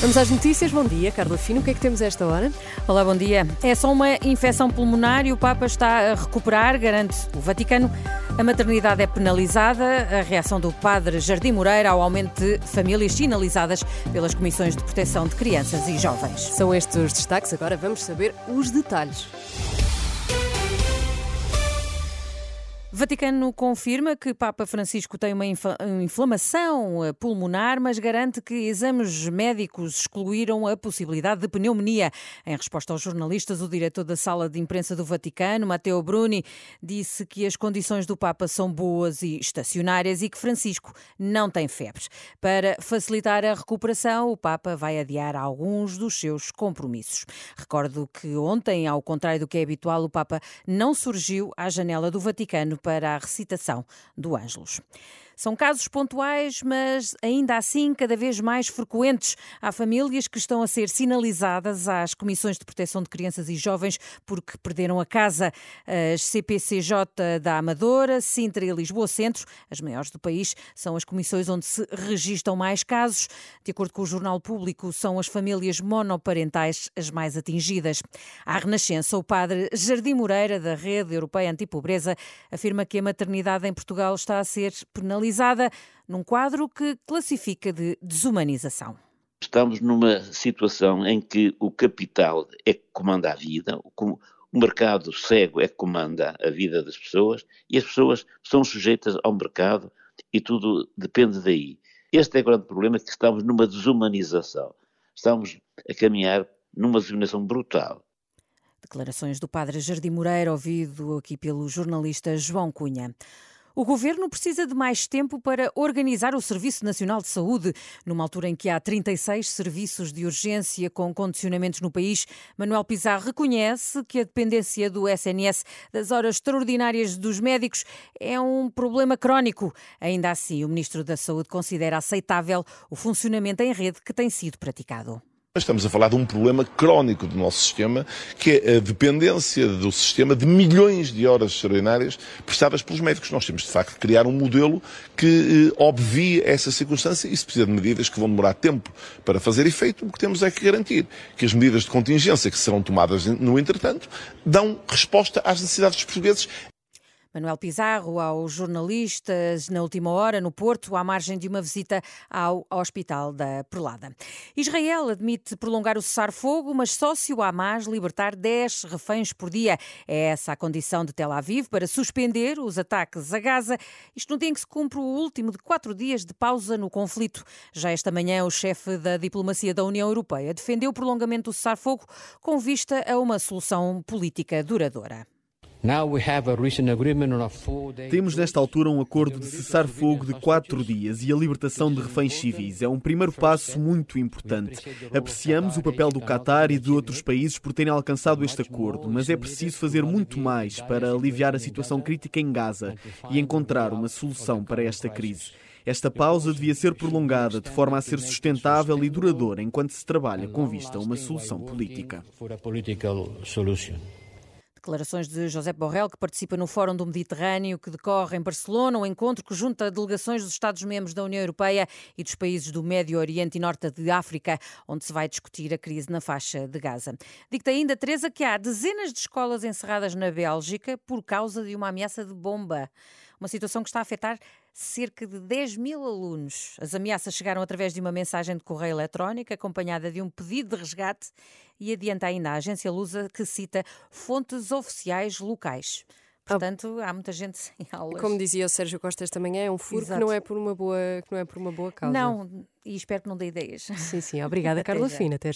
Vamos às notícias. Bom dia, Carla Fino. O que é que temos a esta hora? Olá, bom dia. É só uma infecção pulmonar e o Papa está a recuperar, garante o Vaticano. A maternidade é penalizada. A reação do padre Jardim Moreira ao aumento de famílias sinalizadas pelas comissões de proteção de crianças e jovens. São estes os destaques. Agora vamos saber os detalhes. Vaticano confirma que Papa Francisco tem uma inflamação eh, pulmonar, mas garante que exames médicos excluíram a possibilidade de pneumonia. Em resposta aos jornalistas, o diretor da sala de imprensa do Vaticano, Matteo Bruni, disse que as condições do Papa são boas e estacionárias e que Francisco não tem febres. Para facilitar a recuperação, o Papa vai adiar alguns dos seus compromissos. Recordo que ontem, ao contrário do que é habitual, o Papa não surgiu à janela do Vaticano para a recitação do Ângelus. São casos pontuais, mas ainda assim cada vez mais frequentes. Há famílias que estão a ser sinalizadas às comissões de proteção de crianças e jovens porque perderam a casa. As CPCJ da Amadora, Sintra e Lisboa Centro, as maiores do país, são as comissões onde se registram mais casos. De acordo com o Jornal Público, são as famílias monoparentais as mais atingidas. À Renascença, o padre Jardim Moreira, da Rede Europeia Antipobreza, afirma que a maternidade em Portugal está a ser penalizada analisada num quadro que classifica de desumanização. Estamos numa situação em que o capital é que comanda a vida, o mercado cego é que comanda a vida das pessoas e as pessoas são sujeitas ao mercado e tudo depende daí. Este é o grande problema, que estamos numa desumanização. Estamos a caminhar numa desumanização brutal. Declarações do padre Jardim Moreira, ouvido aqui pelo jornalista João Cunha. O governo precisa de mais tempo para organizar o Serviço Nacional de Saúde. Numa altura em que há 36 serviços de urgência com condicionamentos no país, Manuel Pizarro reconhece que a dependência do SNS das horas extraordinárias dos médicos é um problema crónico. Ainda assim, o Ministro da Saúde considera aceitável o funcionamento em rede que tem sido praticado. Estamos a falar de um problema crónico do nosso sistema, que é a dependência do sistema de milhões de horas extraordinárias prestadas pelos médicos. Nós temos, de facto, criar um modelo que eh, obvie essa circunstância e se precisa de medidas que vão demorar tempo para fazer efeito, o que temos é que garantir que as medidas de contingência que serão tomadas no entretanto dão resposta às necessidades dos portugueses Manuel Pizarro aos jornalistas na última hora no Porto, à margem de uma visita ao Hospital da Perlada. Israel admite prolongar o cessar-fogo, mas só se o Hamas libertar 10 reféns por dia. É essa a condição de Tel Aviv para suspender os ataques a Gaza, isto no dia em que se cumpre o último de quatro dias de pausa no conflito. Já esta manhã, o chefe da diplomacia da União Europeia defendeu o prolongamento do cessar-fogo com vista a uma solução política duradoura. Temos nesta altura um acordo de cessar-fogo de quatro dias e a libertação de reféns civis. É um primeiro passo muito importante. Apreciamos o papel do Qatar e de outros países por terem alcançado este acordo, mas é preciso fazer muito mais para aliviar a situação crítica em Gaza e encontrar uma solução para esta crise. Esta pausa devia ser prolongada de forma a ser sustentável e duradoura enquanto se trabalha com vista a uma solução política. Declarações de José Borrell, que participa no Fórum do Mediterrâneo, que decorre em Barcelona, um encontro que junta delegações dos Estados-membros da União Europeia e dos países do Médio Oriente e Norte de África, onde se vai discutir a crise na faixa de Gaza. Digo-te ainda, Teresa, que há dezenas de escolas encerradas na Bélgica por causa de uma ameaça de bomba. Uma situação que está a afetar cerca de 10 mil alunos. As ameaças chegaram através de uma mensagem de correio eletrónico acompanhada de um pedido de resgate e adianta ainda a agência Lusa que cita fontes oficiais locais. Portanto, há muita gente sem aulas. Como dizia o Sérgio Costa esta manhã, é um furo que não é por uma boa, que não é por uma boa causa. Não, e espero que não dê ideias. Sim, sim. Obrigada, Carla Fina. Até já.